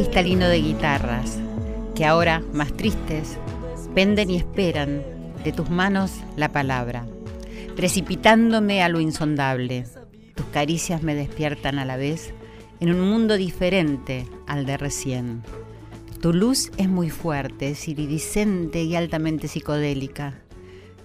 cristalino de guitarras, que ahora, más tristes, penden y esperan de tus manos la palabra, precipitándome a lo insondable. Tus caricias me despiertan a la vez en un mundo diferente al de recién. Tu luz es muy fuerte, es iridiscente y altamente psicodélica.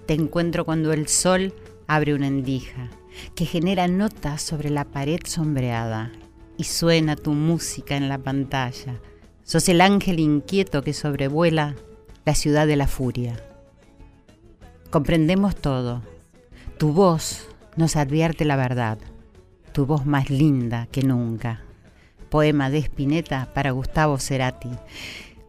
Te encuentro cuando el sol abre una endija que genera notas sobre la pared sombreada y suena tu música en la pantalla. Sos el ángel inquieto que sobrevuela la ciudad de la furia. Comprendemos todo. Tu voz nos advierte la verdad. Tu voz más linda que nunca. Poema de Spinetta para Gustavo Cerati.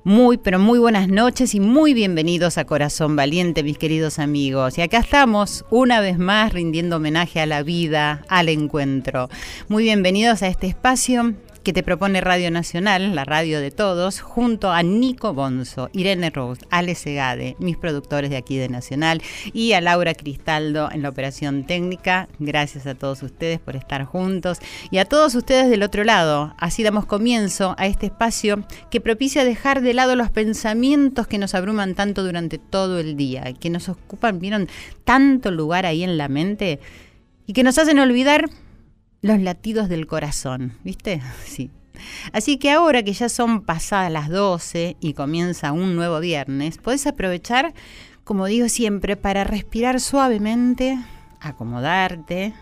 Muy, pero muy buenas noches y muy bienvenidos a Corazón Valiente, mis queridos amigos. Y acá estamos una vez más rindiendo homenaje a la vida, al encuentro. Muy bienvenidos a este espacio que te propone Radio Nacional, la radio de todos, junto a Nico Bonzo, Irene Rose, Ale Segade, mis productores de aquí de Nacional, y a Laura Cristaldo en la operación técnica. Gracias a todos ustedes por estar juntos y a todos ustedes del otro lado. Así damos comienzo a este espacio que propicia dejar de lado los pensamientos que nos abruman tanto durante todo el día, que nos ocupan, vieron, tanto lugar ahí en la mente y que nos hacen olvidar los latidos del corazón, ¿viste? Sí. Así que ahora que ya son pasadas las 12 y comienza un nuevo viernes, podés aprovechar, como digo siempre, para respirar suavemente, acomodarte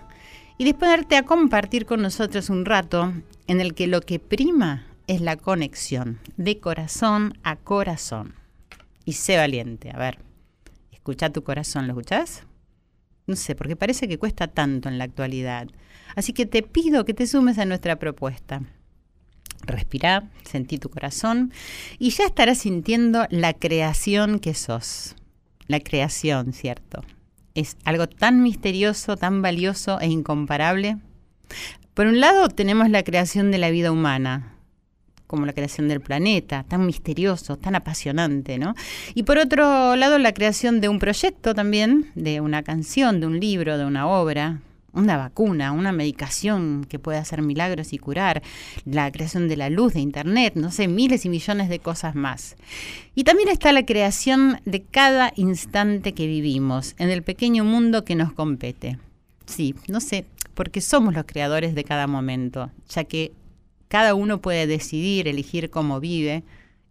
y disponerte a compartir con nosotros un rato en el que lo que prima es la conexión de corazón a corazón. Y sé valiente, a ver, escucha tu corazón, ¿lo escuchás? No sé, porque parece que cuesta tanto en la actualidad. Así que te pido que te sumes a nuestra propuesta. Respirá, sentí tu corazón y ya estarás sintiendo la creación que sos. La creación, ¿cierto? Es algo tan misterioso, tan valioso e incomparable. Por un lado tenemos la creación de la vida humana, como la creación del planeta, tan misterioso, tan apasionante, ¿no? Y por otro lado, la creación de un proyecto también, de una canción, de un libro, de una obra, una vacuna, una medicación que puede hacer milagros y curar, la creación de la luz, de Internet, no sé, miles y millones de cosas más. Y también está la creación de cada instante que vivimos, en el pequeño mundo que nos compete. Sí, no sé, porque somos los creadores de cada momento, ya que cada uno puede decidir, elegir cómo vive.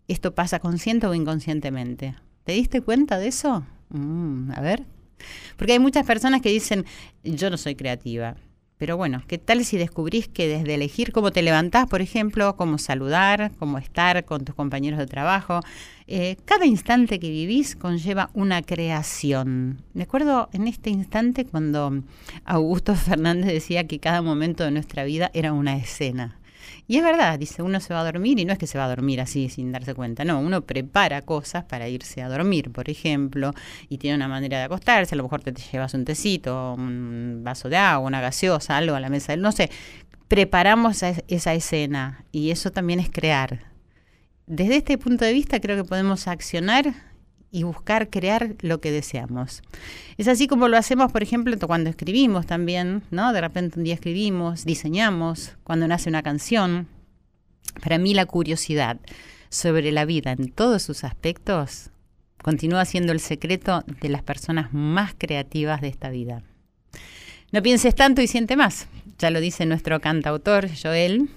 Esto pasa consciente o inconscientemente. ¿Te diste cuenta de eso? Mm, a ver. Porque hay muchas personas que dicen, yo no soy creativa. Pero bueno, ¿qué tal si descubrís que desde elegir cómo te levantás, por ejemplo, cómo saludar, cómo estar con tus compañeros de trabajo, eh, cada instante que vivís conlleva una creación. Me acuerdo en este instante cuando Augusto Fernández decía que cada momento de nuestra vida era una escena. Y es verdad, dice, uno se va a dormir y no es que se va a dormir así sin darse cuenta, no, uno prepara cosas para irse a dormir, por ejemplo, y tiene una manera de acostarse, a lo mejor te, te llevas un tecito, un vaso de agua, una gaseosa, algo a la mesa, no sé, preparamos esa, esa escena y eso también es crear. Desde este punto de vista creo que podemos accionar y buscar crear lo que deseamos. Es así como lo hacemos, por ejemplo, cuando escribimos también, ¿no? De repente un día escribimos, diseñamos, cuando nace una canción. Para mí la curiosidad sobre la vida en todos sus aspectos continúa siendo el secreto de las personas más creativas de esta vida. No pienses tanto y siente más, ya lo dice nuestro cantautor Joel,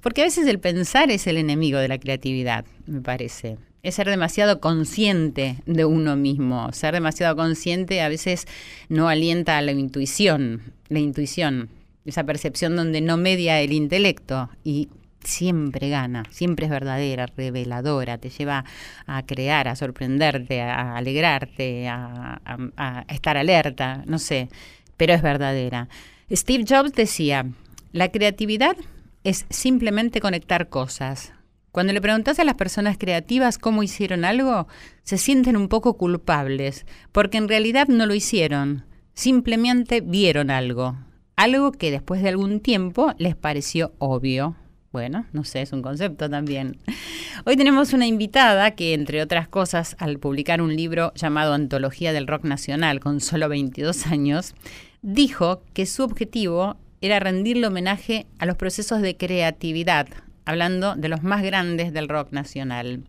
porque a veces el pensar es el enemigo de la creatividad, me parece es ser demasiado consciente de uno mismo. Ser demasiado consciente a veces no alienta a la intuición. La intuición esa percepción donde no media el intelecto y siempre gana, siempre es verdadera, reveladora, te lleva a crear, a sorprenderte, a alegrarte, a, a estar alerta, no sé, pero es verdadera. Steve Jobs decía, la creatividad es simplemente conectar cosas. Cuando le preguntas a las personas creativas cómo hicieron algo, se sienten un poco culpables, porque en realidad no lo hicieron, simplemente vieron algo, algo que después de algún tiempo les pareció obvio. Bueno, no sé, es un concepto también. Hoy tenemos una invitada que, entre otras cosas, al publicar un libro llamado Antología del Rock Nacional con solo 22 años, dijo que su objetivo era rendirle homenaje a los procesos de creatividad, hablando de los más grandes del rock nacional.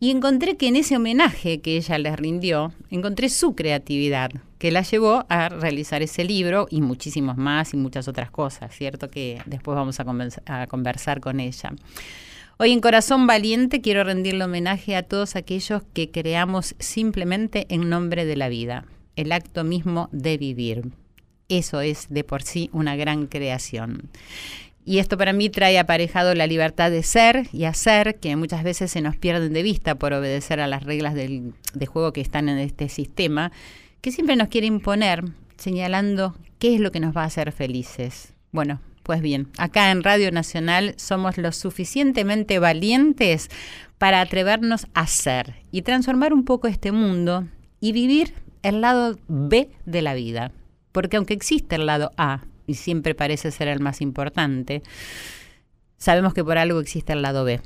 Y encontré que en ese homenaje que ella les rindió, encontré su creatividad, que la llevó a realizar ese libro y muchísimos más y muchas otras cosas, ¿cierto? Que después vamos a, a conversar con ella. Hoy en Corazón Valiente quiero rendirle homenaje a todos aquellos que creamos simplemente en nombre de la vida, el acto mismo de vivir. Eso es de por sí una gran creación. Y esto para mí trae aparejado la libertad de ser y hacer, que muchas veces se nos pierden de vista por obedecer a las reglas del, de juego que están en este sistema, que siempre nos quiere imponer, señalando qué es lo que nos va a hacer felices. Bueno, pues bien, acá en Radio Nacional somos lo suficientemente valientes para atrevernos a ser y transformar un poco este mundo y vivir el lado B de la vida. Porque aunque existe el lado A, y siempre parece ser el más importante, sabemos que por algo existe el lado B.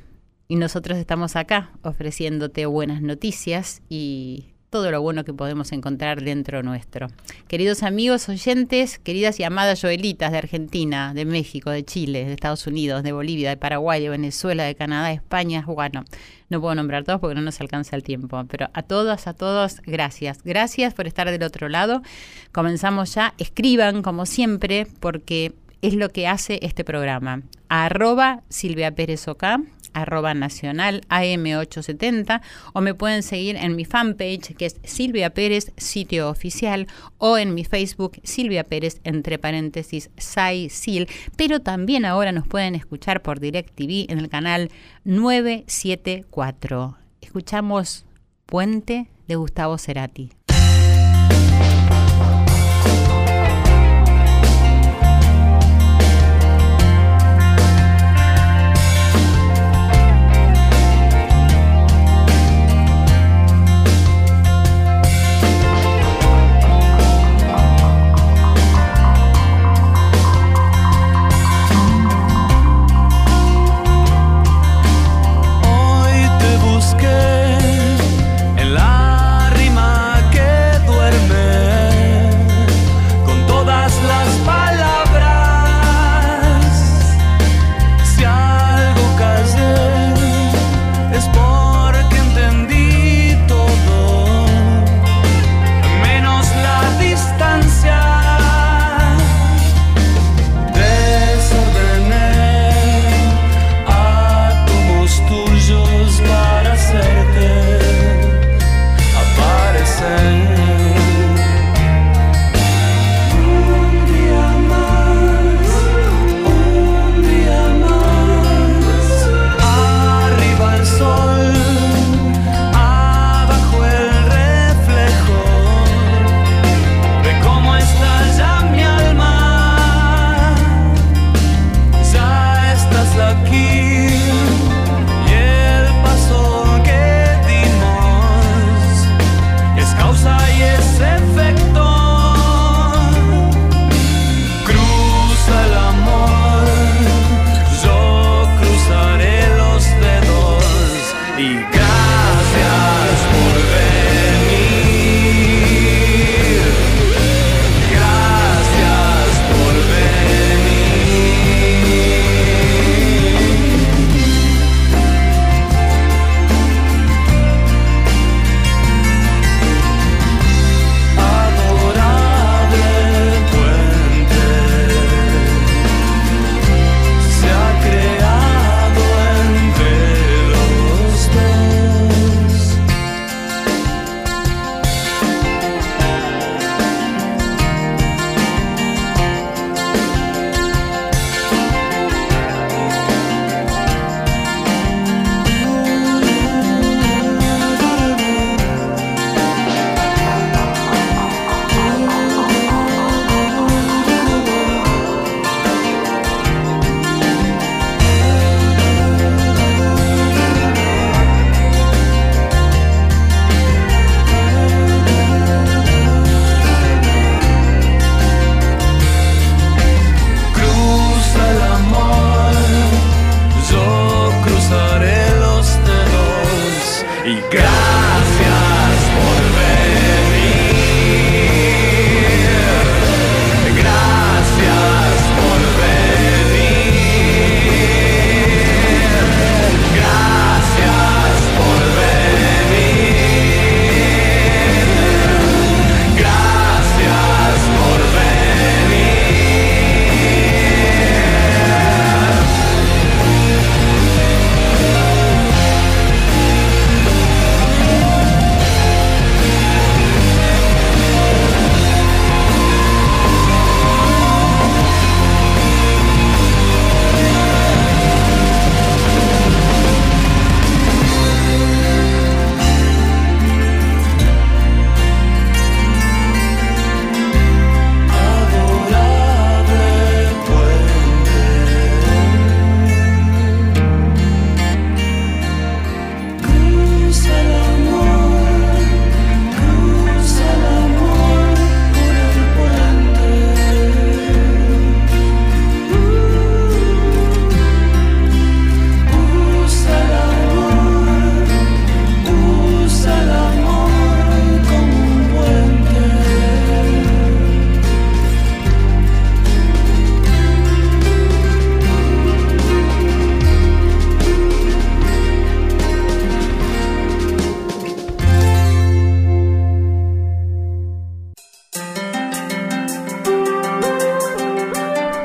Y nosotros estamos acá ofreciéndote buenas noticias y todo lo bueno que podemos encontrar dentro nuestro. Queridos amigos oyentes, queridas y amadas Joelitas de Argentina, de México, de Chile, de Estados Unidos, de Bolivia, de Paraguay, de Venezuela, de Canadá, de España, bueno, no puedo nombrar todos porque no nos alcanza el tiempo, pero a todas, a todos, gracias. Gracias por estar del otro lado. Comenzamos ya, escriban como siempre porque es lo que hace este programa. Arroba Silvia Pérez Oca, arroba nacional AM870 o me pueden seguir en mi fanpage que es Silvia Pérez, sitio oficial, o en mi Facebook Silvia Pérez, entre paréntesis, Sai Sil, pero también ahora nos pueden escuchar por DirecTV en el canal 974. Escuchamos Puente de Gustavo Cerati.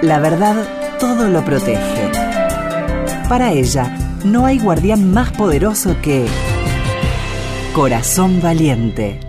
La verdad todo lo protege. Para ella, no hay guardián más poderoso que Corazón Valiente.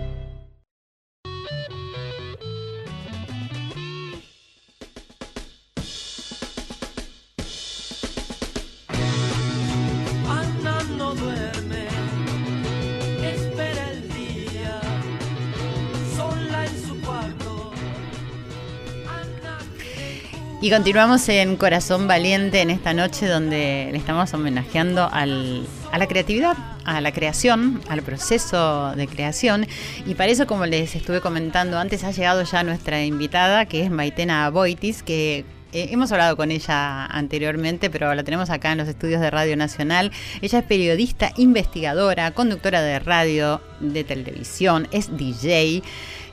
Y continuamos en Corazón Valiente en esta noche donde le estamos homenajeando a la creatividad, a la creación, al proceso de creación. Y para eso, como les estuve comentando antes, ha llegado ya nuestra invitada, que es Maitena Boitis, que eh, hemos hablado con ella anteriormente, pero la tenemos acá en los estudios de Radio Nacional. Ella es periodista, investigadora, conductora de radio, de televisión, es DJ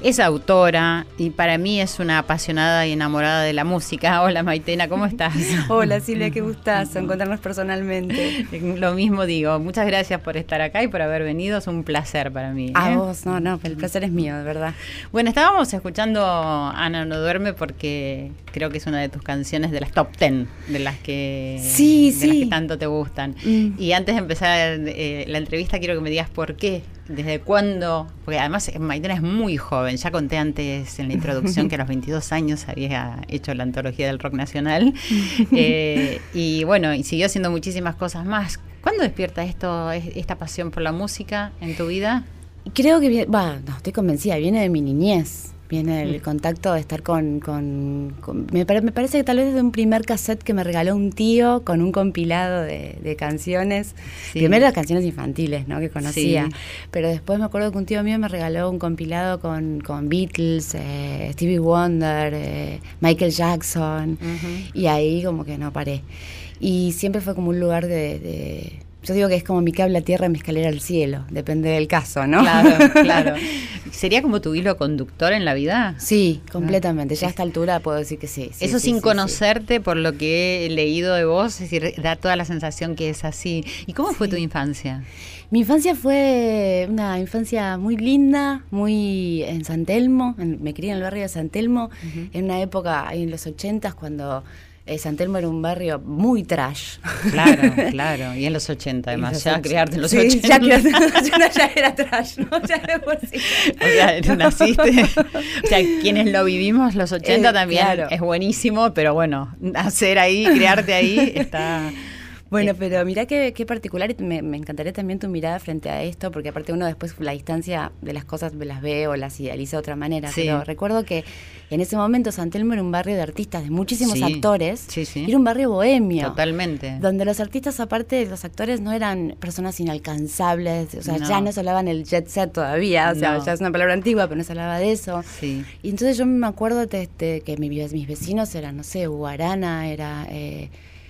es autora y para mí es una apasionada y enamorada de la música. Hola Maitena, ¿cómo estás? Hola Silvia, qué gustazo encontrarnos personalmente. Lo mismo digo, muchas gracias por estar acá y por haber venido, es un placer para mí. A ¿eh? vos, no, no, el placer es mío, de verdad. Bueno, estábamos escuchando Ana no duerme porque creo que es una de tus canciones de las top ten, de las que, sí, de sí. Las que tanto te gustan. Mm. Y antes de empezar eh, la entrevista quiero que me digas por qué ¿Desde cuándo? Porque además Maitena es muy joven. Ya conté antes en la introducción que a los 22 años había hecho la antología del rock nacional. Eh, y bueno, y siguió haciendo muchísimas cosas más. ¿Cuándo despierta esto, esta pasión por la música en tu vida? Creo que, va, no, estoy convencida, viene de mi niñez. Viene el contacto de estar con... con, me, parece que tal vez desde un primer cassette que me regaló un tío con un compilado de, canciones. Primero las canciones infantiles, ¿no? Que conocía. Pero después me acuerdo que un tío mío me regaló un compilado con, con Beatles, eh, Stevie Wonder, eh, Michael Jackson. Y ahí como que no paré. Y siempre fue como un lugar de yo digo que es como mi cable a tierra y mi escalera al cielo, depende del caso, ¿no? Claro, claro. ¿Sería como tu hilo conductor en la vida? Sí, completamente. Ya a esta altura puedo decir que sí. Eso sin conocerte, por lo que he leído de vos, es decir, da toda la sensación que es así. ¿Y cómo fue tu infancia? Mi infancia fue una infancia muy linda, muy en San Telmo, me crié en el barrio de San Telmo, en una época ahí en los ochentas cuando eh, San Telmo era un barrio muy trash. Claro, claro. Y en los 80 además, ya criarte en los sí, 80. Ya, criarte, ya era trash, ¿no? Ya de por sí. O sea, naciste. O sea, quienes lo vivimos los 80 eh, también es buenísimo, pero bueno, nacer ahí, criarte ahí está... Bueno, pero mira qué, qué particular, y me, encantaría también tu mirada frente a esto, porque aparte uno después la distancia de las cosas me las ve o las idealiza de otra manera. Pero recuerdo que en ese momento San Telmo era un barrio de artistas, de muchísimos actores, y era un barrio bohemio. Totalmente. Donde los artistas, aparte de los actores, no eran personas inalcanzables, o sea, ya no se hablaban el jet set todavía, o sea, ya es una palabra antigua, pero no se hablaba de eso. Sí. Y entonces yo me acuerdo de, este, que mis vecinos eran, no sé, Guarana, era... Eh,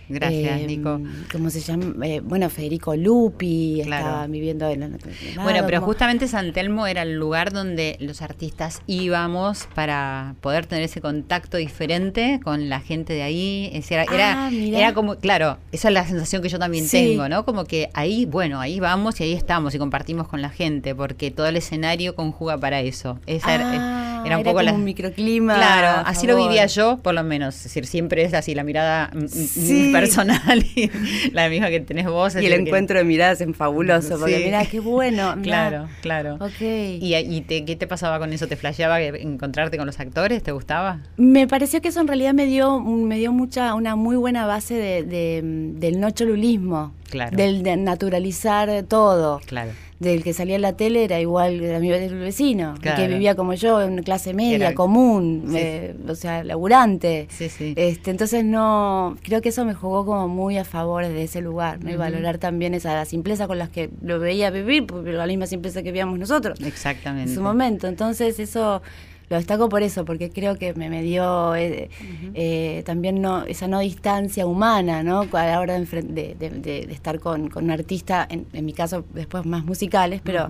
Gracias, eh, Nico. ¿Cómo se llama? Eh, bueno, Federico Lupi estaba viviendo en Bueno, pero justamente San Telmo era el lugar donde los artistas íbamos para poder tener ese contacto diferente con la gente de ahí. Era, era, ah, como, claro, esa es la sensación que yo también tengo, ¿no? Como que ahí, bueno, ahí vamos y ahí estamos y compartimos con la gente, porque todo el escenario conjuga para eso. Esa era, ah, un poco como un microclima. Claro, así lo vivía yo, por lo menos. Es decir, siempre es así la mirada. Mm, mm, sí personal y la misma que tenés vos. Y el encuentro de miradas es fabuloso, porque mira qué bueno. Claro, claro. Ok. ¿Y, y qué te pasaba con eso? ¿Te flasheaba encontrarte con los actores? ¿Te gustaba? Me pareció que eso en realidad me dio, me dio mucha, una muy buena base de, del no cholulismo. Claro. Del de naturalizar todo. Claro del que salía en la tele era igual mi vecino, que vivía como yo, en clase media, común, eh, o sea, laburante. Este, entonces no, creo que eso me jugó como muy a favor de ese lugar, ¿no? y valorar también esa simpleza con las que lo veía vivir, porque la misma simpleza que vivíamos nosotros. Exactamente. En su momento. Entonces eso lo destaco por eso, porque creo que me, me dio eh, eh, también no, esa no distancia humana, ¿no? A la hora de, de, estar con, un artista, en, mi caso después más musicales, pero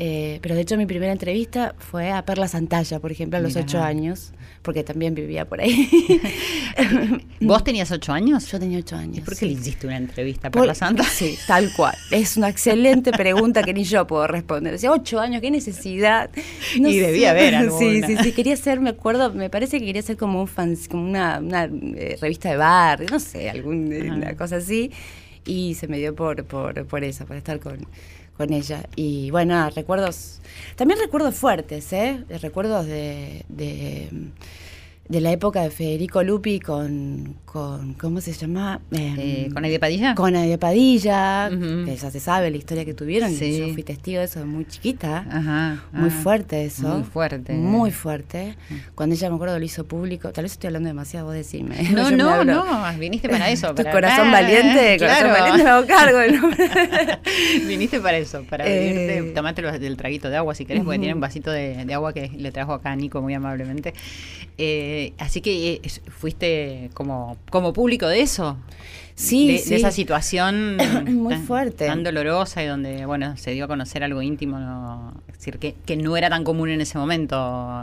Eh, pero de hecho mi primera entrevista fue a Perla Santalla, por ejemplo, a los ocho años, porque también vivía por ahí. ¿Vos tenías ocho años? Yo tenía ocho años. ¿Y por qué sí. le hiciste una entrevista Por- por la Santa? Sí, tal cual. Es una excelente pregunta que ni yo puedo responder. Decía, ocho años, qué necesidad. Y debía haber Sí, alguna. sí, sí. Quería ser, me acuerdo, me parece que quería ser como un fans, como una, una, eh, revista de bar, no sé, alguna Ajá. cosa así. Y se me dio por, por, por eso, por estar con, con ella. Y bueno, recuerdos, también recuerdos fuertes, ¿eh? Recuerdos de, de, de la época de Federico Lupi con, con ¿cómo se llama? Em, Eh, ¿Con Aide Padilla? con Aide Padilla, que ya se sabe la historia que tuvieron. Sí. Yo fui testigo de eso muy chiquita. Ajá. Muy ah. fuerte eso. Muy fuerte. Muy fuerte. Cuando ella, me acuerdo, lo hizo público. Tal vez estoy hablando demasiado, vos decime. No, no, no, viniste para eso. Tu corazón valiente, corazón claro. valiente, me hago cargo. ¿no? viniste para eso, para Eh, venirte, tomate el, traguito de agua si querés, porque tiene un vasito de, de agua que le trajo acá a Nico muy amablemente. Eh, así que eh, fuiste como, como público de eso. Sí, de, sí. de esa situación Muy tan, fuerte. tan dolorosa y donde bueno se dio a conocer algo íntimo no, es decir que, que no era tan común en ese momento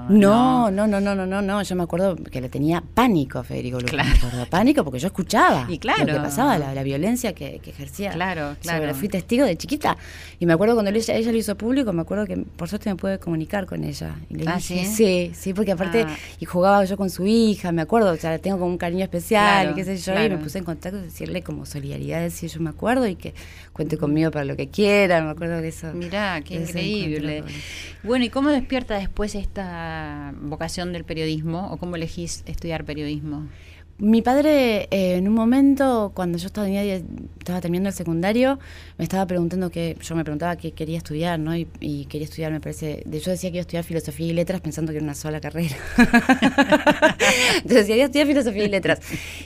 No, no, no, no, no, no, no. Yo me acuerdo que le tenía pánico a Federico. Claro. Me acuerdo, pánico porque yo escuchaba Y claro. lo que pasaba, la, la violencia que, que ejercía. Claro, claro. Sobre- fui testigo de chiquita. Y me acuerdo cuando ella, ella lo hizo público, me acuerdo que por suerte me pude comunicar con ella. Y le Ah, dije, ¿sí? sí, sí, porque aparte, Ah. y jugaba yo con su hija, me acuerdo, o sea, la tengo como un cariño especial, Claro, y qué sé yo, y me puse en contacto, como solidaridad, decir yo me acuerdo y que cuente conmigo para lo que quiera, me acuerdo que eso. Mirá, qué increíble. encuentro Bueno, ¿y cómo despierta después esta vocación del periodismo o cómo elegís estudiar periodismo? Mi padre, eh, en un momento, cuando yo estaba, estaba terminando el secundario, me estaba preguntando que, yo me preguntaba qué quería estudiar, ¿no? Y, y quería estudiar, me parece, yo decía que iba a estudiar filosofía y letras pensando que era una sola carrera. entonces decía, voy a estudiar filosofía y letras.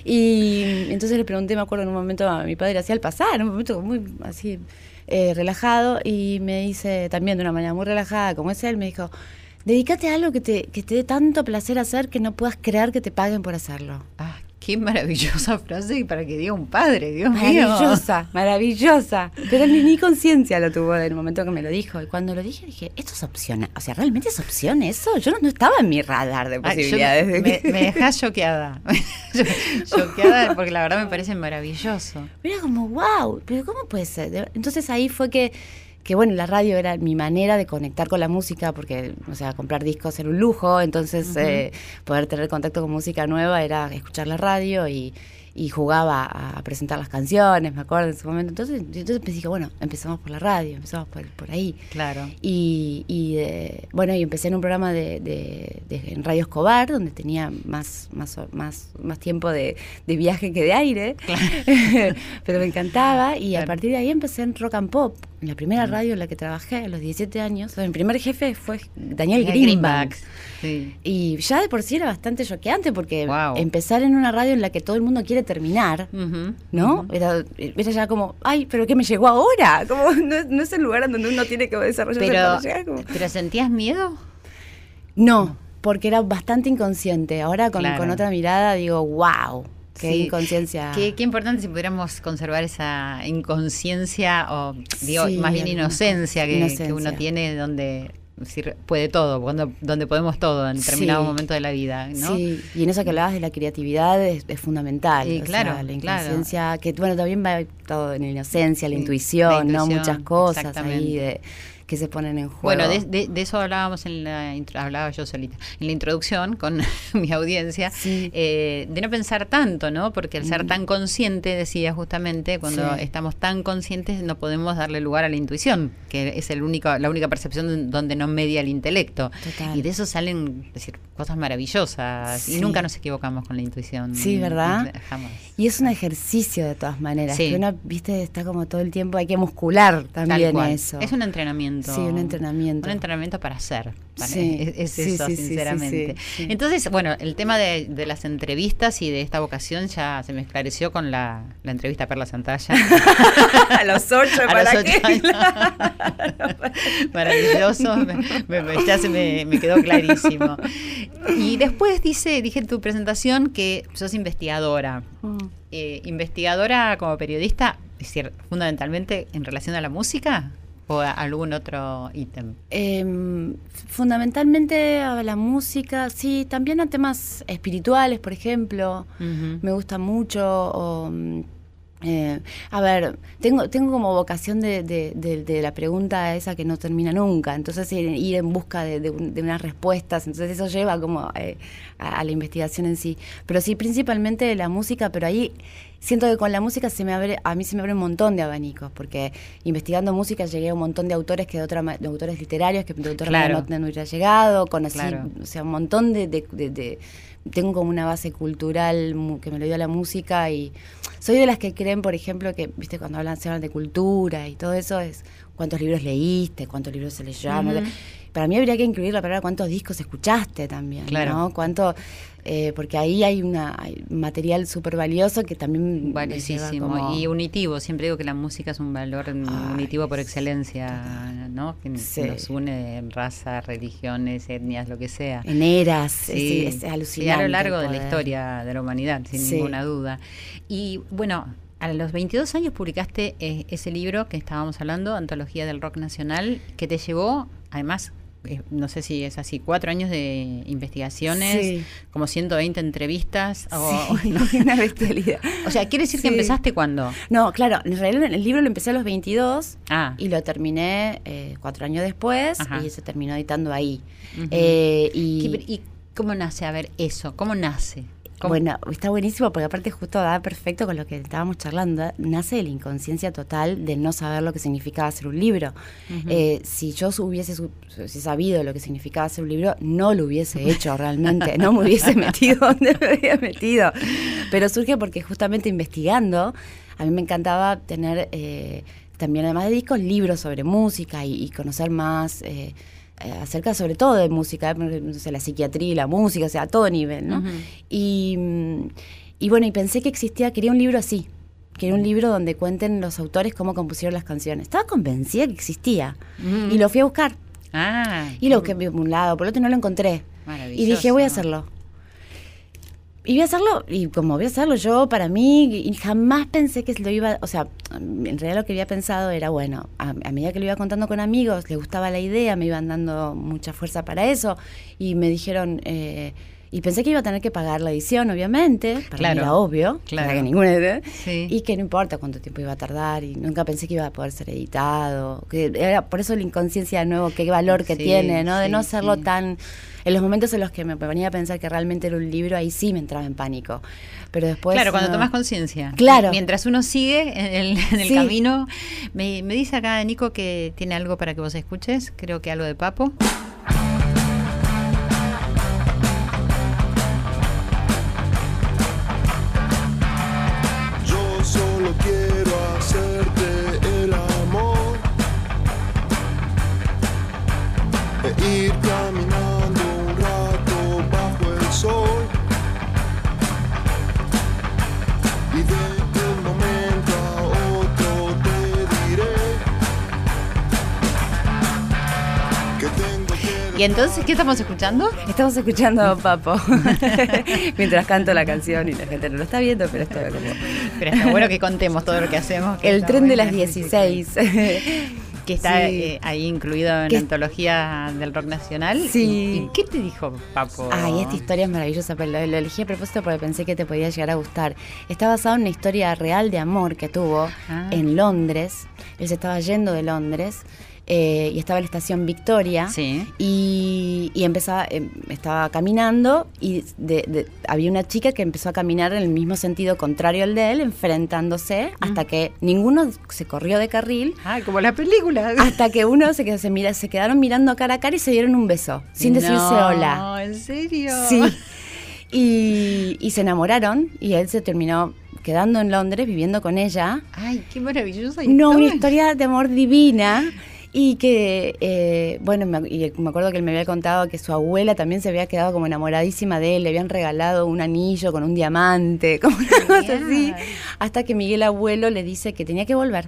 Y entonces le pregunté, me acuerdo en un momento a mi padre, hacía al pasar, en un momento muy así eh, relajado, y me dice, también de una manera muy relajada, como es él, me dijo, dedícate a algo que te, que te dé tanto placer hacer que no puedas creer que te paguen por hacerlo. Ah, qué maravillosa frase para que diga un padre, Dios mío. Maravillosa, maravillosa. Pero ni, ni conciencia lo tuvo en el momento que me lo dijo. Y cuando lo dije, dije, esto es opción. O sea, ¿realmente es opción eso? Yo no, no estaba en mi radar de posibilidades. me, me, que- me dejás choqueada. choqueada porque la verdad me parece maravilloso. Era como, wow, pero ¿cómo puede ser? Entonces ahí fue que, que, bueno, la radio era mi manera de conectar con la música, porque, o sea, comprar discos era un lujo, entonces eh, poder tener contacto con música nueva era escuchar la radio y, y jugaba a, presentar las canciones, me acuerdo en ese momento. Entonces, entonces dije, bueno, empezamos por la radio, empezamos por, por ahí. Claro. Y, y, eh, bueno, y empecé en un programa de, de- de- en Radio Escobar, donde tenía más, más, más, más tiempo de, viaje que de aire, pero me encantaba. Y a partir de ahí empecé en Rock and Pop, en la primera radio en la que trabajé a los 17 años. O sea, mi primer jefe fue Daniel Greenback. Sí. Y ya de por sí era bastante choqueante porque Wow. empezar en una radio en la que todo el mundo quiere terminar, ¿no? Era, era ya como, ay, pero ¿qué me llegó ahora? Como, no, es- no es el lugar en donde uno tiene que desarrollarse Pero, para llegar, como- ¿pero sentías miedo? No, porque era bastante inconsciente. Ahora con, Claro. con otra mirada digo, wow, qué Sí. inconsciencia. Qué, qué importante si pudiéramos conservar esa inconsciencia o, digo, Sí, más bien inocencia que, inocencia. que uno tiene donde decir, puede todo, cuando, donde podemos todo en determinado Sí. momento de la vida, ¿no? Sí, y en eso que hablabas de la creatividad es, es fundamental. Sí, claro, sea, la claro. inconsciencia, que bueno, también va todo en la inocencia, la intuición, la ¿no? intuición, Muchas cosas ahí de, que se ponen en juego. Bueno, de, de- de eso hablábamos en la hablaba yo solita en la introducción con mi audiencia Sí. eh, de no pensar tanto, ¿no? Porque al ser tan consciente, decía justamente, cuando Sí. estamos tan conscientes no podemos darle lugar a la intuición, que es el único, la única percepción donde no media el intelecto. Total. Y de eso salen es decir, cosas maravillosas y nunca nos equivocamos con la intuición. Sí, ¿verdad? Jamás. Y es un ejercicio de todas maneras, que uno, viste, está como todo el tiempo, hay que muscular también eso. Es un entrenamiento. Sí, un entrenamiento. Un entrenamiento para ser. para- Sí, es, es sí, eso, sí, sinceramente. Entonces, bueno, el tema de, de las entrevistas y de esta vocación ya se me esclareció con la, la entrevista a Perla Santalla. a los ocho, A ¿para los qué? ocho años. Maravilloso, me- me- ya se me, me quedó clarísimo. Y después dice, dije en tu presentación que sos investigadora. Mm. Eh, investigadora como periodista, es decir, fundamentalmente en relación a la música. O algún otro ítem? Em, fundamentalmente a la música, sí, también a temas espirituales, por ejemplo, me gusta mucho. O, mm, eh, a ver, tengo, tengo como vocación de, de, la pregunta esa que no termina nunca, entonces ir, en busca de, unas respuestas, entonces eso lleva como eh, a, la investigación en sí. Pero sí, principalmente la música, pero ahí siento que con la música se me abre, a mí se me abre un montón de abanicos, porque investigando música llegué a un montón de autores que de, otra, de autores literarios que de autores no, no, hubiera llegado, conocí, o sea, un montón de tengo como una base cultural que me lo dio la música y soy de las que creen, por ejemplo, que, viste, cuando hablan, se hablan de cultura y todo eso es cuántos libros leíste, cuántos libros se les llama. Para mí habría que incluir la palabra cuántos discos escuchaste también, ¿no? Cuánto, eh, porque ahí hay, una, material súper valioso que también... Buenísimo, y unitivo, siempre digo que la música es un valor unitivo por excelencia, ¿no? Que nos une en raza, religiones, etnias, lo que sea. En eras, es, alucinante. Y a lo largo de la historia de la humanidad, sin ninguna duda. Y bueno, a los 22 años publicaste eh, ese libro que estábamos hablando, Antología del Rock Nacional, que te llevó, además, no sé si es así, cuatro años de investigaciones, como 120 entrevistas. O, una bestialidad. O sea, ¿quiere decir que empezaste cuándo? No, claro, en realidad el libro lo empecé a los 22 ah. y lo terminé eh, cuatro años después y se terminó editando ahí. ¿Y cómo nace? A ver, eso, ¿cómo nace? Bueno, está buenísimo porque aparte justo da perfecto con lo que estábamos charlando. Nace de la inconsciencia total de no saber lo que significaba hacer un libro. Eh, si yo hubiese sabido lo que significaba hacer un libro, no lo hubiese hecho realmente. no me hubiese metido donde me había metido. Pero surge porque justamente investigando, a mí me encantaba tener eh, también, además de discos, libros sobre música y, conocer más. Eh, acerca sobre todo de música, no sé, la psiquiatría y la música, o sea, a todo nivel, ¿no? y, y, bueno, y pensé que existía, quería un libro así, quería un libro donde cuenten los autores cómo compusieron las canciones. Estaba convencida que existía y lo fui a buscar. Ah, y lo que por un lado, por el otro no lo encontré. Y dije, voy a hacerlo. Y voy a hacerlo, y como voy a hacerlo yo, para mí, y jamás pensé que lo iba, o sea, en realidad lo que había pensado era, bueno, a, medida que lo iba contando con amigos, les gustaba la idea, me iban dando mucha fuerza para eso, y me dijeron, eh, y pensé que iba a tener que pagar la edición, obviamente, para claro, mí era obvio, claro. que ninguna idea, y que no importa cuánto tiempo iba a tardar, y nunca pensé que iba a poder ser editado, que era por eso la inconsciencia de nuevo, qué valor que tiene, ¿no? De no hacerlo tan en los momentos en los que me venía a pensar que realmente era un libro, ahí sí me entraba en pánico. Pero después. Claro, cuando tomas conciencia. Claro. Mientras uno sigue en el, camino. Me, me dice acá Nico que tiene algo para que vos escuches. Creo que algo de Papo. ¿Y entonces qué estamos escuchando? Estamos escuchando a Papo mientras canto la canción y la gente no lo está viendo, pero está como... Pero está bueno que contemos todo lo que hacemos. El tren de las 16. que está eh, ahí incluido en la antología del rock nacional. Sí. ¿Y, qué te dijo Papo? Ay, esta historia es maravillosa, pero lo, elegí a propósito porque pensé que te podía llegar a gustar. Está basado en una historia real de amor que tuvo ah. en Londres. Él se estaba yendo de Londres eh, y estaba en la estación Victoria y, empezaba, em, estaba caminando y había una chica que empezó a caminar en el mismo sentido contrario al de él, enfrentándose, hasta que ninguno se corrió de carril. Ah, como la película. Hasta que uno se, se, mira, se quedaron mirando cara a cara y se dieron un beso, sin decirse hola. No, ¿en serio? Sí. Y, y se enamoraron y él se terminó quedando en Londres, viviendo con ella. Ay, qué maravillosa historia. No, una historia de amor divina. Y que, eh, bueno, me, y me acuerdo que él me había contado que su abuela también se había quedado como enamoradísima de él, le habían regalado un anillo con un diamante, como una cosa así, hasta que Miguel Abuelo le dice que tenía que volver,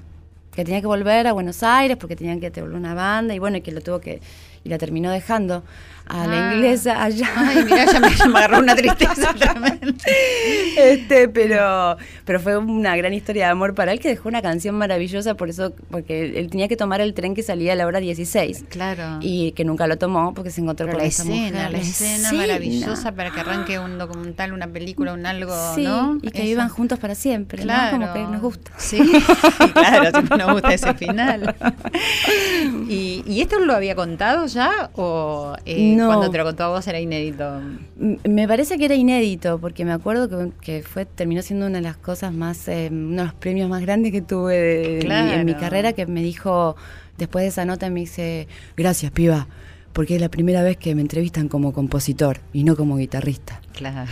que tenía que volver a Buenos Aires porque tenían que devolver una banda y bueno, y que lo tuvo que, y la terminó dejando a la ah. inglesa allá. Ay, mira, ya me, agarró una tristeza Este, pero, pero fue una gran historia de amor para él que dejó una canción maravillosa por eso, porque él tenía que tomar el tren que salía a la hora 16. Claro. Y que nunca lo tomó porque se encontró Pero con la escena, mujer. la escena maravillosa para que arranque un documental, una película, un algo, Sí, ¿no? y que Eso. vivan juntos para siempre, Claro. ¿no? Como que nos gusta. Sí, claro, siempre nos gusta ese final. ¿Y, y esto lo había contado ya o eh, No. Cuando te lo contó a vos era inédito? Me parece que era inédito, porque me acuerdo que, que fue terminó siendo una de las cosas más, eh, uno de los premios más grandes que tuve de- mi- en mi carrera, que me dijo, después de esa nota me dice, gracias piba, porque es la primera vez que me entrevistan como compositor y no como guitarrista. Claro.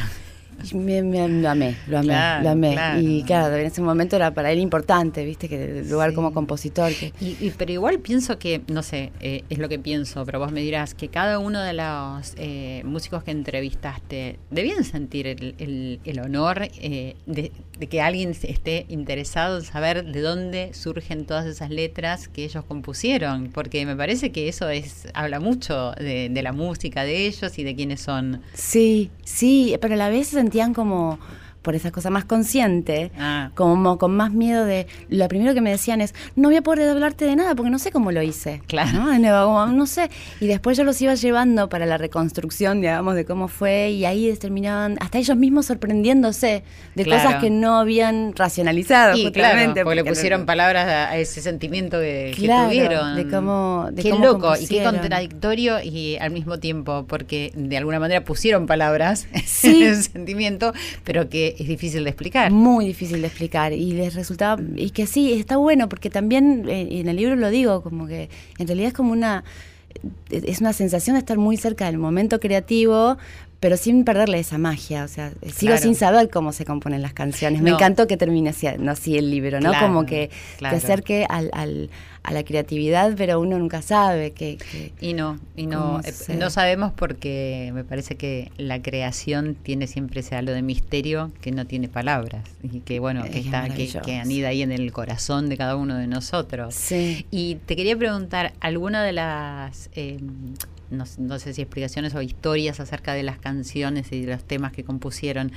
Y me- me- lo amé, lo amé, Claro, lo amé. claro. Y claro, en ese momento era para él importante, viste, que el lugar Sí. como compositor. Que, Y, y- pero igual pienso que, no sé, eh, es lo que pienso, pero vos me dirás que cada uno de los eh, músicos que entrevistaste debían sentir el, el- el honor eh, de, de que alguien esté interesado en saber de dónde surgen todas esas letras que ellos compusieron, porque me parece que eso es habla mucho de, de la música de ellos y de quiénes son. Sí, sí, pero a la vez sentían como por esa cosa más consciente, Ah. como con más miedo de... Lo primero que me decían es, no voy a poder hablarte de nada porque no sé cómo lo hice. Claro. ¿no? No sé. Y después yo los iba llevando para la reconstrucción, digamos, de cómo fue y ahí terminaban, hasta ellos mismos sorprendiéndose de Claro. cosas que no habían racionalizado. Y claro, justamente, porque le pusieron palabras a, ese sentimiento que, que Claro, tuvieron. de cómo- de qué cómo loco y qué contradictorio y al mismo tiempo, porque de alguna manera pusieron palabras Sí. en ese sentimiento, pero que es difícil de explicar. Muy difícil de explicar y les resultaba, y que sí, está bueno, porque también eh, en el libro lo digo, como que en realidad es como una, es una sensación de estar muy cerca del momento creativo, pero sin perderle esa magia, o sea, sigo Claro. sin saber cómo se componen las canciones. Me encantó que termine así, no así el libro, ¿no? Claro, como que claro. te acerque al, al- a la creatividad, pero uno nunca sabe que... que- Y no, y no, ¿Cómo eh, se- no sabemos porque me parece que la creación tiene siempre ese halo de misterio que no tiene palabras y que bueno, que Es está, que anida ahí en el corazón de cada uno de nosotros. Sí. Y te quería preguntar, ¿alguna de las, eh, no, no sé si explicaciones o historias acerca de las canciones y de los temas que compusieron,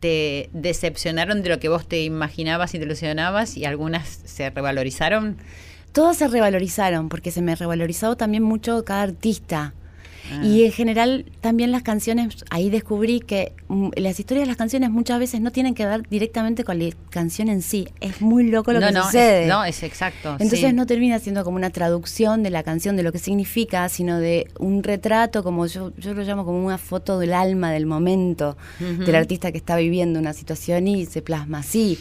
te decepcionaron de lo que vos te imaginabas y te ilusionabas y algunas se revalorizaron? Todos se revalorizaron, porque se me revalorizó también mucho cada artista. Ah. Y en general también las canciones, ahí descubrí que mm, las historias de las canciones muchas veces no tienen que ver directamente con la canción en sí. Es muy loco lo no, que no, sucede. Es, no, es exacto. Entonces sí. no termina siendo como una traducción de la canción, de lo que significa, sino de un retrato, como yo, yo lo llamo como una foto del alma, del momento, del artista que está viviendo una situación y se plasma así.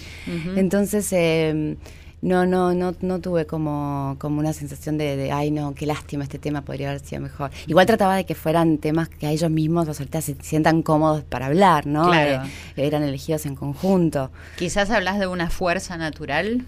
Entonces, eh, no, no, no, no tuve como, como una sensación de, de, ay no, qué lástima, este tema podría haber sido mejor. Igual trataba de que fueran temas que a ellos mismos los artistas se sientan cómodos para hablar, ¿no? Claro. Eh, eran elegidos en conjunto. Quizás hablas de una fuerza natural.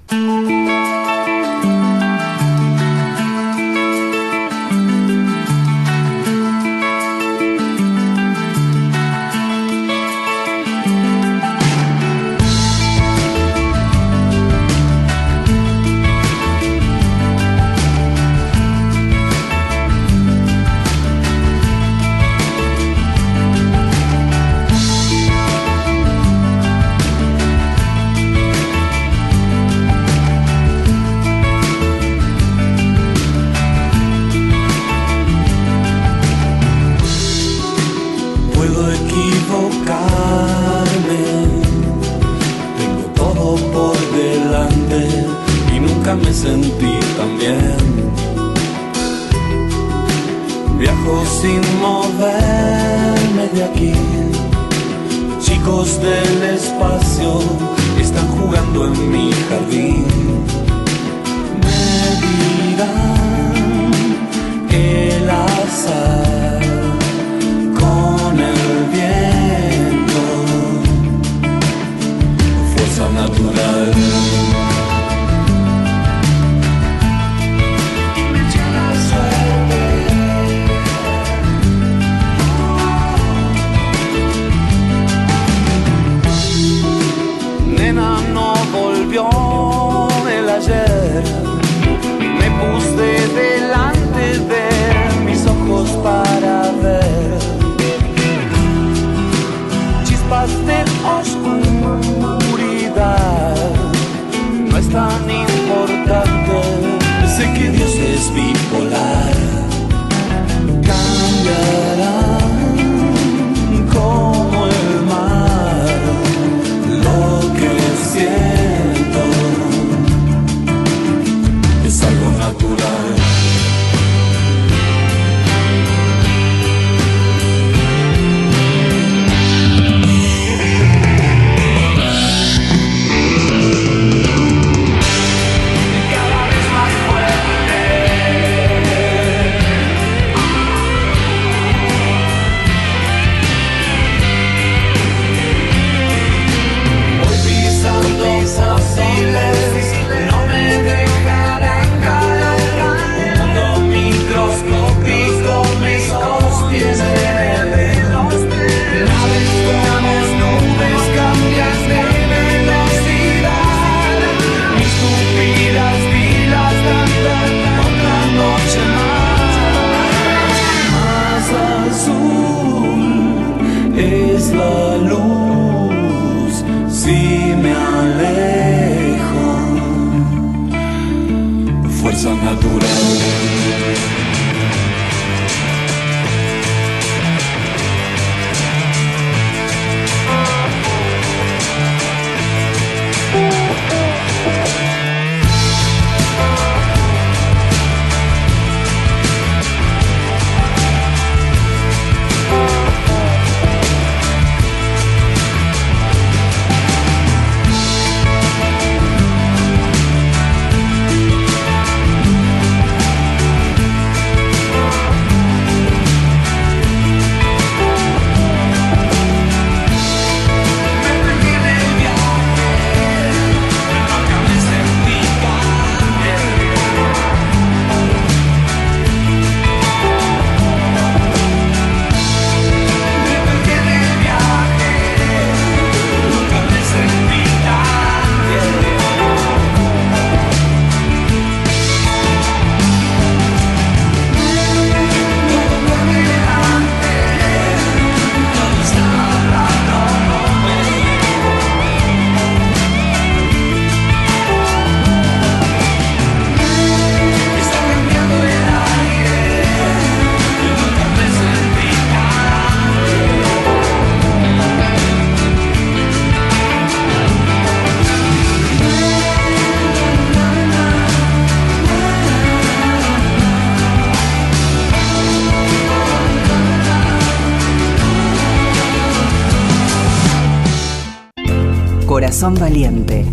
Fuerza Corazón Valiente.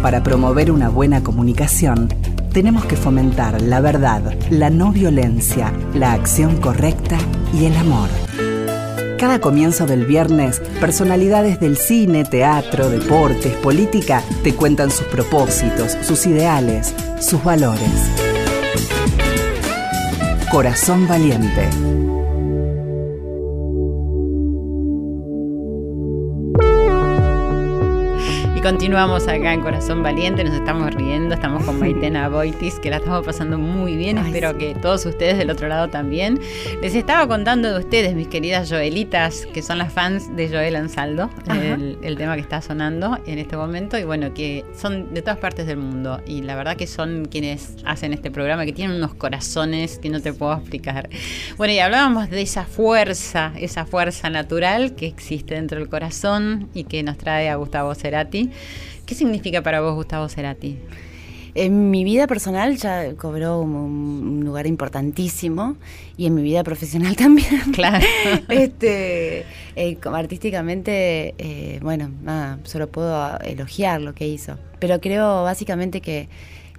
Para promover una buena comunicación, tenemos que fomentar la verdad, la no violencia, la acción correcta y el amor. Cada comienzo del viernes, personalidades del cine, teatro, deportes, política te cuentan sus propósitos, sus ideales, sus valores. Corazón Valiente. Continuamos acá en Corazón Valiente, nos estamos riendo, estamos con Maitena Boitis, que la estamos pasando muy bien, espero que todos ustedes del otro lado también. Les estaba contando de ustedes, mis queridas Joelitas, que son las fans de Joel Ansaldo, el, el tema que está sonando en este momento, y bueno, que son de todas partes del mundo, y la verdad que son quienes hacen este programa, que tienen unos corazones que no te puedo explicar. Bueno, y hablábamos de esa fuerza, esa fuerza natural que existe dentro del corazón y que nos trae a Gustavo Cerati. ¿Qué significa para vos Gustavo Cerati? En mi vida personal ya cobró como un lugar importantísimo y en mi vida profesional también. Claro. este, eh, como artísticamente, eh, bueno, nada, solo puedo elogiar lo que hizo. Pero creo básicamente que,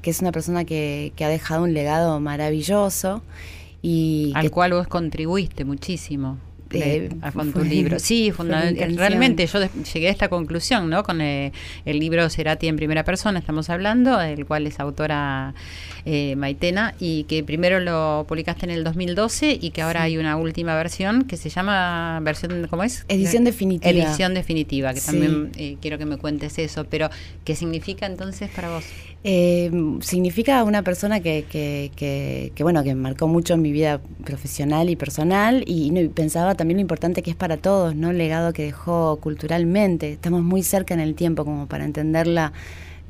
que es una persona que, que ha dejado un legado maravilloso y Al que cual vos contribuiste muchísimo. Eh, con tu libro. Sí, realmente yo llegué a esta conclusión, ¿no? Con eh, el libro Cerati en primera persona, estamos hablando, del cual es autora eh, Maitena, y que primero lo publicaste en el 2012 y que ahora hay una última versión que se llama versión, ¿cómo es? Edición definitiva. Edición definitiva, que Sí. también eh, quiero que me cuentes eso, pero ¿qué significa entonces para vos? Eh, significa una persona que, que, que, que, bueno, que marcó mucho en mi vida profesional y personal y, y pensaba también lo importante que es para todos, ¿no? El legado que dejó culturalmente. Estamos muy cerca en el tiempo como para entender la,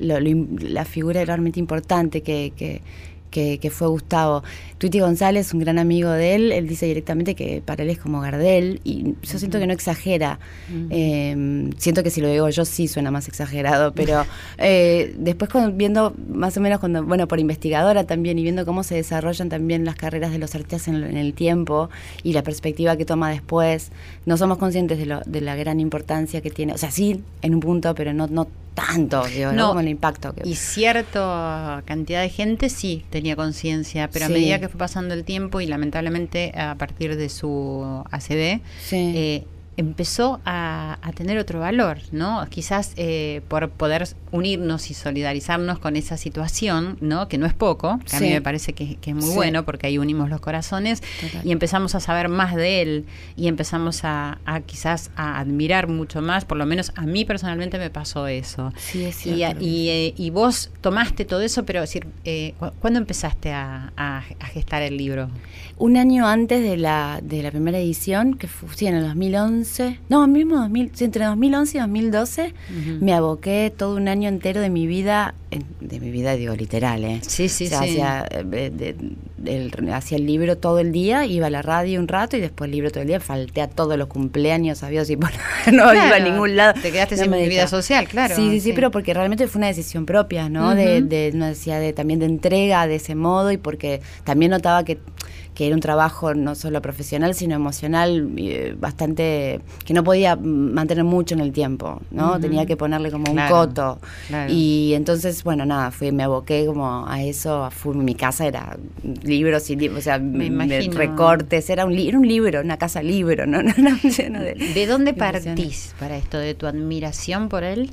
lo- lo la figura realmente importante que, que, que fue Gustavo. Tuiti González, un gran amigo de él, él dice directamente que para él es como Gardel y yo siento que no exagera. Eh, siento que si lo digo yo sí suena más exagerado, pero eh, después cuando- viendo más o menos cuando, bueno, por investigadora también y viendo cómo se desarrollan también las carreras de los artistas en, en el tiempo y la perspectiva que toma después, no somos conscientes de, lo, de la gran importancia que tiene, o sea, sí, en un punto, pero no, no tanto, digo, ¿no? No. como el impacto. Que, Y cierta cantidad de gente sí tenía conciencia, pero Sí. a medida que fue pasando el tiempo y lamentablemente a partir de su ACD, Sí. eh, empezó a, a tener otro valor, ¿no? Quizás eh, por poder unirnos y solidarizarnos con esa situación, ¿no? Que no es poco, que a mí me parece que, que es muy Sí. bueno porque ahí unimos los corazones Total. y empezamos a saber más de él y empezamos a, a quizás a admirar mucho más, por lo menos a mí personalmente me pasó eso. Sí, es Y, cierto. y, eh, y vos tomaste todo eso, pero decir, eh, cu- ¿cuándo empezaste a, gestar el libro? Un año antes de la, de la primera edición, que fue sí, en el 2011, 2011, no, mismo 2000, sí, entre 2011 y 2012, me aboqué todo un año entero de mi vida, de mi vida digo literal, ¿eh? Sí, sí, O sea, sí. Hacía, eh, de- el libro todo el día, iba a la radio un rato y después el libro todo el día, falté a todos los cumpleaños, sabidos y bueno, no iba a ningún lado. te quedaste No sin vida social, claro, Sí, sí, sí, pero porque realmente fue una decisión propia, ¿no? de, de una necesidad de, también de entrega de ese modo y porque también notaba que, que era un trabajo no solo profesional, sino emocional, eh, bastante, que no podía mantener mucho en el tiempo, ¿no? Tenía que ponerle como Claro, un coto. claro. Y entonces, bueno, nada, fui, me aboqué como a eso, a full. Mi casa era libros y libros, o sea, Me recortes, era un, era un libro, una casa libro, ¿no? no, no, lleno de, ¿De dónde partís para esto? ¿De tu admiración por él?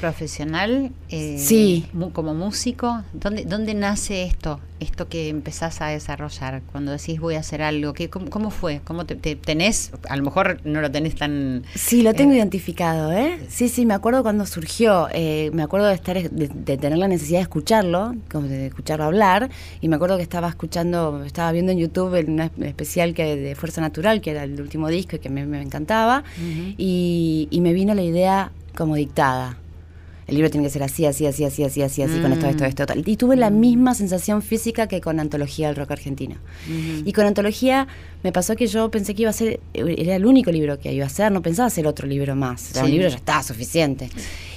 Profesional eh, Sí. como músico ¿dónde, dónde nace esto esto que empezás a desarrollar cuando decís voy a hacer algo ¿qué, cómo, cómo fue cómo te, te- tenés a lo mejor no lo tenés tan Sí, lo tengo Eh, identificado, ¿eh? Sí, sí, me acuerdo cuando surgió, eh, me acuerdo de estar, de, de tener la necesidad de escucharlo, de escucharlo hablar, y me acuerdo que estaba escuchando, estaba viendo en YouTube el- una especial que de Fuerza Natural, que era el último disco y que me, me encantaba, y, y me vino la idea como dictada. El libro tiene que ser así, así, así, así, así, así, así, con esto, esto, esto, tal. Y tuve la misma sensación física que con Antología del Rock Argentino. Y con Antología me pasó que yo pensé que iba a ser, era el único libro que iba a hacer, no pensaba hacer otro libro más. Sí. un libro ya estaba suficiente.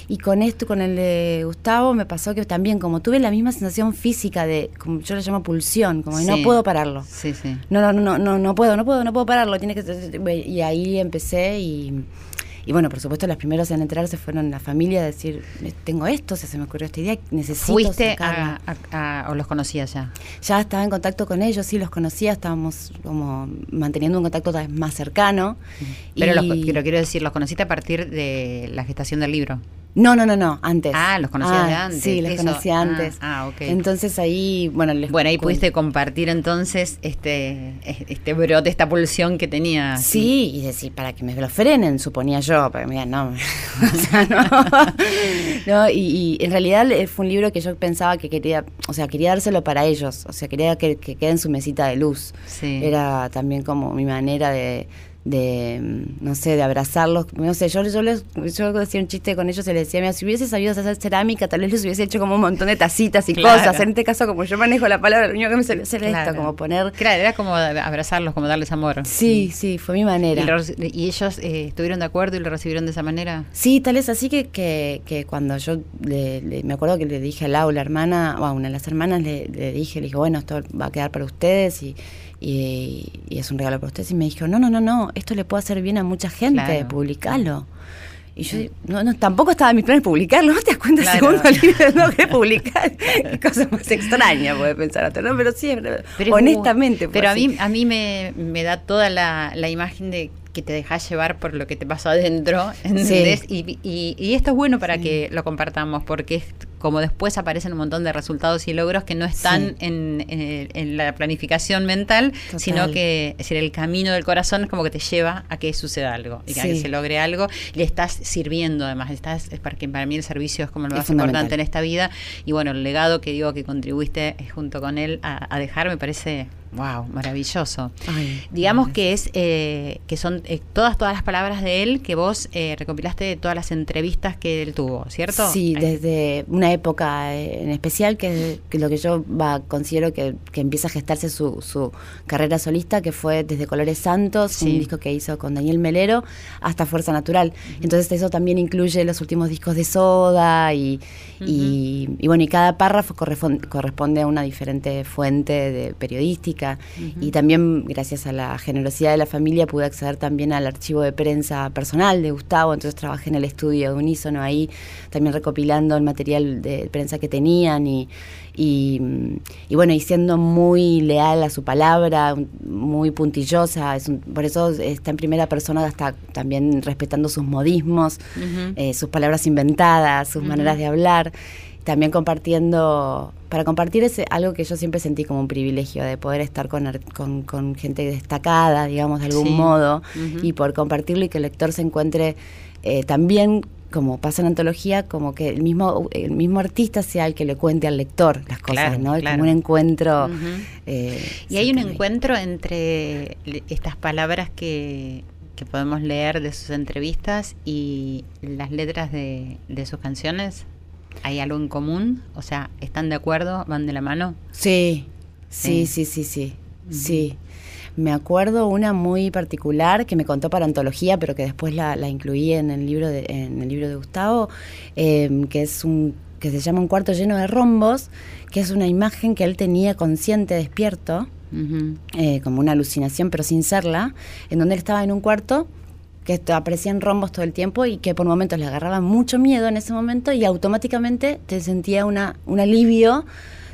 Y con esto, con el de Gustavo, me pasó que también, como tuve la misma sensación física de, como yo le llamo pulsión, como no puedo pararlo. sí sí No, no, no, no, no puedo, no puedo, no puedo pararlo. Tiene que y ahí empecé y, y bueno, por supuesto, las primeras en enterarse fueron la familia a decir, tengo esto, se me ocurrió esta idea, necesito fuiste sacarla". a, a- a- o los conocías ya Ya estaba en contacto con ellos, sí, los conocía, estábamos como manteniendo un contacto cada vez más cercano. pero, y- los, pero quiero decir los conociste a partir de la gestación del libro No, no, no, no, antes. Ah, los conocías Ah, de antes, Sí, los eso. conocía Ah, antes. ah, ok. Entonces ahí, bueno, les bueno ahí pudiste compartir entonces este este brote esta pulsión que tenía Sí, y decir, para que me lo frenen, suponía yo, me digan, no, o sea, no. No, y, y en realidad eh, fue un libro que yo pensaba que quería, o sea, quería dárselo para ellos, o sea, quería que, que quede en su mesita de luz. Sí. Era también como mi manera de, de, no sé, de abrazarlos. No sé, yo, yo, les, yo decía un chiste con ellos y les decía, mira, si hubiese sabido hacer cerámica, tal vez les hubiese hecho como un montón de tacitas y Claro. cosas. En este caso, como yo manejo la palabra, lo único que me salió hacer Claro. esto, como poner... Claro, era como abrazarlos, como darles amor. Sí, sí, fue mi manera. ¿Y, lo y ellos eh, estuvieron de acuerdo y lo recibieron de esa manera? Sí, tal es así que, que, que cuando yo le, le- me acuerdo que le dije a Lau, la hermana, o a una de las hermanas, le, le dije, le dije, bueno, esto va a quedar para ustedes y, y, y es un regalo para ustedes. Y me dijo, no, no, no, no, esto le puede hacer bien a mucha gente, Claro. publicalo. Y yo, no, no, tampoco estaba en mis planes publicarlo, ¿no te das cuenta? Claro. Segundo libro no querés publicar. Qué cosa más extraña puede pensar hasta, ¿no? Pero sí, Pero es honestamente. Pero a mí, a mí me, me da toda la, la imagen de que te dejas llevar por lo que te pasó adentro, ¿entendés? Y, y- y esto es bueno para Sí. que lo compartamos, porque es como después aparecen un montón de resultados y logros que no están Sí. en, en- en la planificación mental, Total. sino que es decir, el camino del corazón es como que te lleva a que suceda algo y a que se logre algo. Y le estás sirviendo además, estás, es porque para mí el servicio es como lo más importante en esta vida. Y bueno, el legado que digo que contribuiste eh, junto con él a, a dejar me parece, wow, maravilloso. Ay, Digamos que es eh, que son eh, todas todas las palabras de él que vos eh, recopilaste de todas las entrevistas que él tuvo, ¿cierto? Sí, desde una época eh, en especial, que, que lo que yo va, considero que, que empieza a gestarse su, su carrera solista, que fue desde Colores Santos, Sí. un disco que hizo con Daniel Melero, hasta Fuerza Natural. Entonces eso también incluye los últimos discos de Soda y, y, y bueno, y cada párrafo correspon- corresponde a una diferente fuente de periodística. Y también, gracias a la generosidad de la familia, pude acceder también al archivo de prensa personal de Gustavo, entonces trabajé en el estudio de Unísono ahí, también recopilando el material de prensa que tenían y, y, y bueno, y siendo muy leal a su palabra, muy puntillosa, es un- por eso está en primera persona, hasta también respetando sus modismos, Ujú. eh, sus palabras inventadas, sus maneras de hablar, también compartiendo, para compartir ese, algo que yo siempre sentí como un privilegio, de poder estar con, con, con gente destacada, digamos, de algún Sí. modo, Ujú. y poder compartirlo y que el lector se encuentre eh, también como pasa en antología, como que el mismo, el mismo artista sea el que le cuente al lector las cosas, Claro, ¿no? Claro. Como un encuentro. Eh, Y hay un encuentro entre estas palabras que, que podemos leer de sus entrevistas y las letras de, de sus canciones? ¿Hay algo en común? O sea, ¿están de acuerdo? ¿Van de la mano? Sí, sí, sí, sí, sí, sí. Me acuerdo una muy particular que me contó para antología, pero que después la, la incluí en el libro de, en el libro de Gustavo, eh, que es un que se llama Un cuarto lleno de rombos, que es una imagen que él tenía consciente, despierto, eh, como una alucinación, pero sin serla, en donde él estaba en un cuarto que aparecían rombos todo el tiempo y que por momentos le agarraba mucho miedo en ese momento y automáticamente te sentía una, un alivio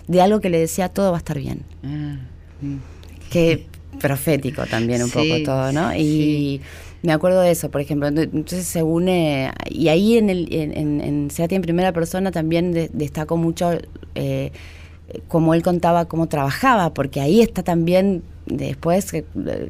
de algo que le decía todo va a estar bien. Ah, mm. Que profético también un Sí, poco todo, ¿no? Y me acuerdo de eso, por ejemplo. Ent- Entonces se une, y ahí en el en, en, en Cerati en primera persona también de- destacó mucho eh, como él contaba cómo trabajaba, porque ahí está también después eh,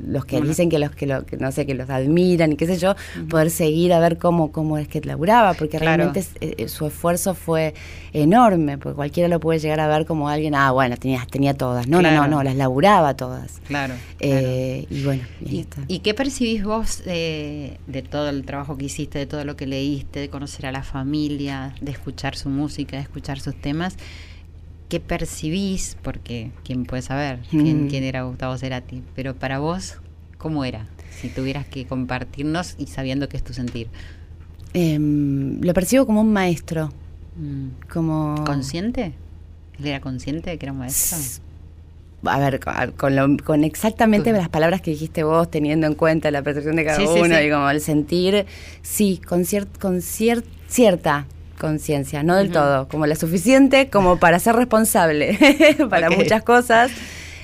los que Bueno. dicen que los que, lo, que no sé que los admiran y qué sé yo poder seguir a ver cómo cómo es que laburaba porque Claro. realmente es- eh, su esfuerzo fue enorme porque cualquiera lo puede llegar a ver como alguien ah bueno tenía tenía todas no no Claro. no no las laburaba todas Claro. eh, y bueno, y ahí ¿Y, está. y qué percibís vos eh, de todo el trabajo que hiciste, de todo lo que leíste, de conocer a la familia, de escuchar su música, de escuchar sus temas? ¿Qué percibís? Porque quién puede saber quién, Mm. quién era Gustavo Cerati, pero para vos, ¿cómo era? Si tuvieras que compartirnos y sabiendo que es tu sentir. Em, lo percibo como un maestro, Mm. como... ¿Consciente? ¿Él era consciente de que era un maestro? S- A ver, con, lo- con exactamente las palabras que dijiste vos, teniendo en cuenta la percepción de cada Sí, sí, uno sí. y como el sentir, sí, con, cier- con cier- cierta conciencia, no del todo, como la suficiente como para ser responsable para muchas cosas,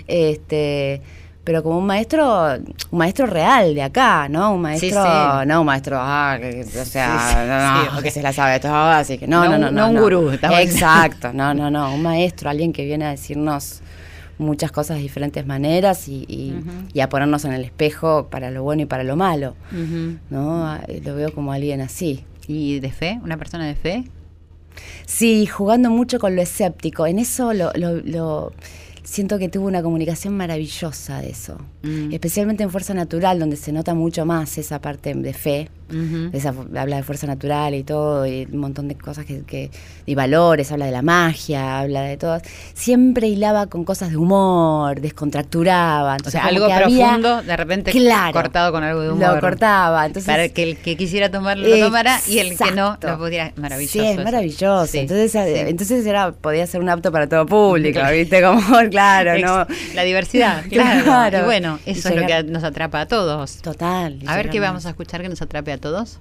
este, pero como un maestro, un maestro real de acá, ¿no? Un maestro, sí. no un maestro, ah, que, o sea, sí, no, sí, no, ok. que se la sabe toda, así que no, No no, no, no un gurú, Exacto, no, no, no, un maestro, alguien que viene a decirnos muchas cosas de diferentes maneras y, y- a ponernos en el espejo para lo bueno y para lo malo. ¿no? Lo veo como alguien así. ¿Y de fe? ¿Una persona de fe? Sí, jugando mucho con lo escéptico. En eso lo, lo- lo- siento que tuvo una comunicación maravillosa de eso. Mm. Especialmente en Fuerza Natural, donde se nota mucho más esa parte de fe. Esa, habla de fuerza natural y todo, y un montón de cosas que, que y valores, habla de la magia, habla de todo. Siempre hilaba con cosas de humor, descontracturaba. O sea, algo había- profundo, de repente Claro. cortado con algo de humor. Lo cortaba. Entonces, para que el que quisiera tomarlo lo tomara y el que no lo pudiera. Maravilloso. Sí, es maravilloso. Sí, entonces, sí. entonces era, podía ser un apto para todo público, ¿viste? Como, claro, ¿no? La diversidad, claro. Claro. Y bueno, Y eso es lo que nos atrapa a todos. Total. A ver qué vamos a escuchar que nos atrape a todos.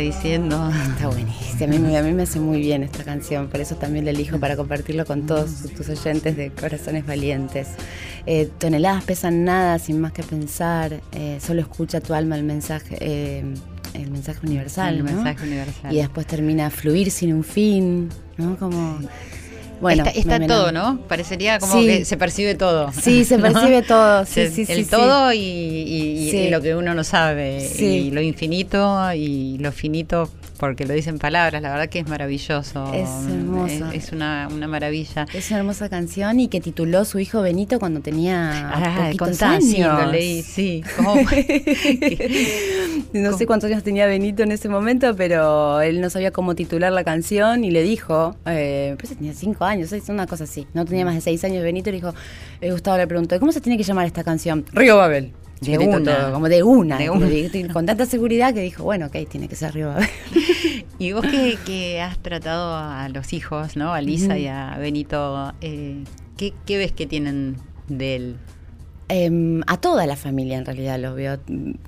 Diciendo? Está buenísimo. A mí, me- a mí me hace muy bien esta canción, por eso también la elijo para compartirlo con todos tus oyentes de Corazones Valientes. Eh, toneladas pesan nada sin más que pensar, eh, solo escucha tu alma el mensaje, eh, el mensaje universal. El ¿no? mensaje universal. Y después termina a fluir sin un fin, ¿no? Como. Bueno, está todo. ¿no? Parecería como Sí. que se percibe todo. Sí, se ¿no? percibe todo. Sí, Se- sí, sí. el todo y, y- lo que uno no sabe. Y lo infinito y lo finito porque lo dicen palabras, la verdad que es maravilloso. Es hermoso. Es, una, una, maravilla. Es una hermosa canción y que tituló su hijo Benito cuando tenía ah, poquitos años. Sí, lo leí, sí. no sé cuántos años tenía Benito en ese momento, pero él no sabía cómo titular la canción y le dijo, eh, pues tenía cinco años, es una cosa así, no tenía más de seis años Benito, y le dijo, eh, Gustavo le preguntó, ¿cómo se tiene que llamar esta canción? Río Babel. De una. como de una, con tanta seguridad que dijo, bueno, ok, tiene que ser Río Babel. y vos que, has tratado a los hijos, ¿no? A Lisa y a Benito, eh, ¿qué, ¿qué ves que tienen de él? Em, a toda la familia en realidad los veo.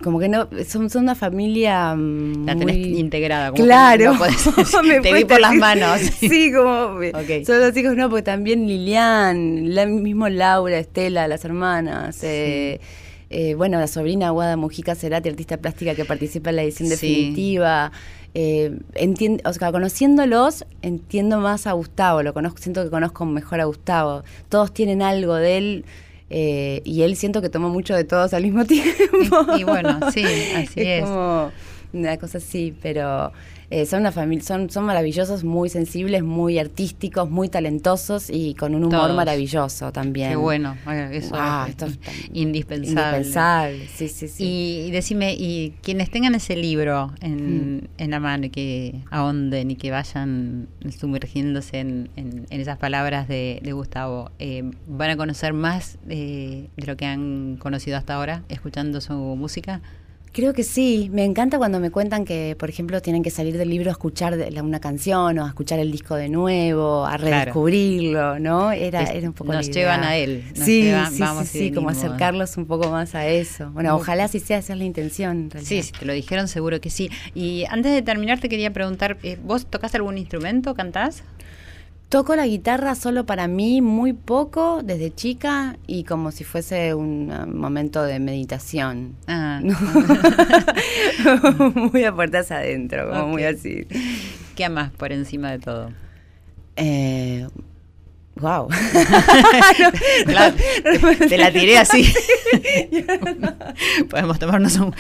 Como que no, son, son una familia. Mm, la tenés integrada, como Claro. te vi por las manos. sí, como. Son los hijos, no, porque también Lilian, la mismo Laura, Estela, las hermanas. Eh, eh, bueno, la sobrina Guada Mujica Cerati, artista plástica que participa en la edición definitiva. Eh, o sea, conociéndolos, entiendo más a Gustavo, lo conozco, siento que conozco mejor a Gustavo. Todos tienen algo de él eh, y él siento que toma mucho de todos al mismo tiempo. Y, bueno, sí, así es. Es como una cosa así, pero eh, son una familia, son, son maravillosos, muy sensibles, muy artísticos, muy talentosos y con un humor maravilloso también. Qué bueno, eso es indispensable. Indispensable, sí, sí, sí. Y, decime, y quienes tengan ese libro en, mm. en la mano y que ahonden y que vayan sumergiéndose en, en, esas palabras de, Gustavo, eh, ¿van a conocer más de lo que han conocido hasta ahora escuchando su música? Creo que sí. Me encanta cuando me cuentan que, por ejemplo, tienen que salir del libro a escuchar una canción o a escuchar el disco de nuevo, a redescubrirlo, ¿no? Era, era un poco Nos llevan a él. sí, sí, sí, como acercarlos un poco más a eso. Bueno, ojalá sí sea esa la intención. Sí, si te lo dijeron, seguro que sí. Y antes de terminar, te quería preguntar, eh, ¿vos tocas algún instrumento? ¿Cantás? Toco la guitarra solo para mí muy poco desde chica y como si fuese un uh, momento de meditación. Ah. muy a puertas adentro, como muy así. ¿Qué amas por encima de todo? Eh, Wow. te la tiré así. Podemos tomarnos un,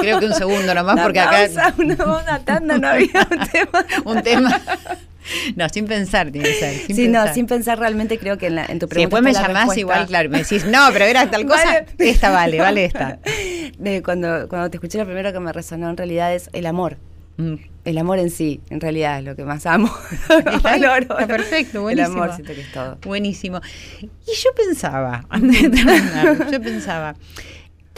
creo que un segundo nomás porque acá una, una tanda no había un tema. un tema. No, sin pensar tiene que ser. sí, pensar. no, sin pensar realmente creo que en, en tu pregunta. Si después me llamás igual, claro, me decís, no, pero era tal cosa, esta vale, vale esta. De cuando, cuando te escuché lo primero que me resonó en realidad es el amor. Mm. El amor en sí, en realidad, es lo que más amo. Está, perfecto, buenísimo. El amor siento que es todo. Buenísimo. Y yo pensaba, antes de terminar, yo pensaba,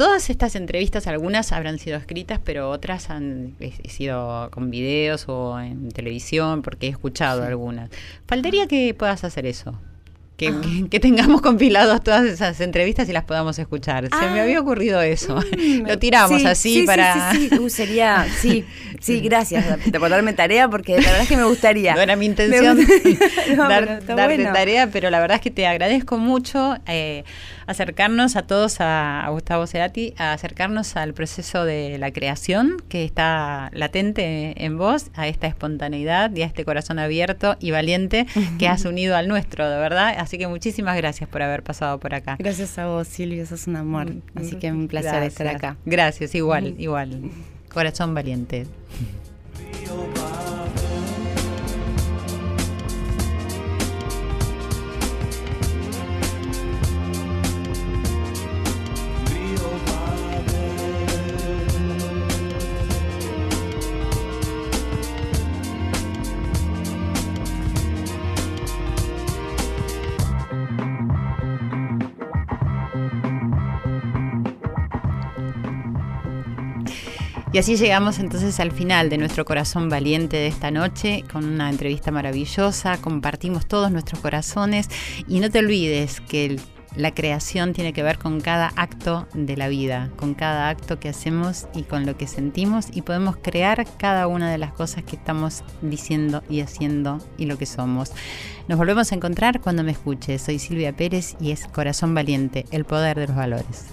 Todas estas entrevistas, algunas habrán sido escritas, pero otras han sido con videos o en televisión, porque he escuchado algunas. Faltaría que puedas hacer eso. Que, ah. tengamos compilados todas esas entrevistas y las podamos escuchar. Se me ah. había ocurrido eso. Mm, Lo tiramos así para. Sí, sí, uh, sería. Sí, sí, gracias por darme tarea, porque la verdad es que me gustaría. No era mi intención darte tarea, pero la verdad es que te agradezco mucho. Eh, acercarnos a todos, a, Gustavo Cerati, a acercarnos al proceso de la creación que está latente en vos, a esta espontaneidad y a este corazón abierto y valiente que has unido al nuestro, de verdad. Así que muchísimas gracias por haber pasado por acá. Gracias a vos, Silvio, sos un amor. Mm, Así que un placer estar acá. Gracias, igual, igual. Corazón valiente. Y así llegamos entonces al final de nuestro corazón valiente de esta noche, con una entrevista maravillosa, compartimos todos nuestros corazones y no te olvides que la creación tiene que ver con cada acto de la vida, con cada acto que hacemos y con lo que sentimos y podemos crear cada una de las cosas que estamos diciendo y haciendo y lo que somos. Nos volvemos a encontrar cuando me escuches. Soy Silvia Pérez y es Corazón Valiente, el poder de los valores.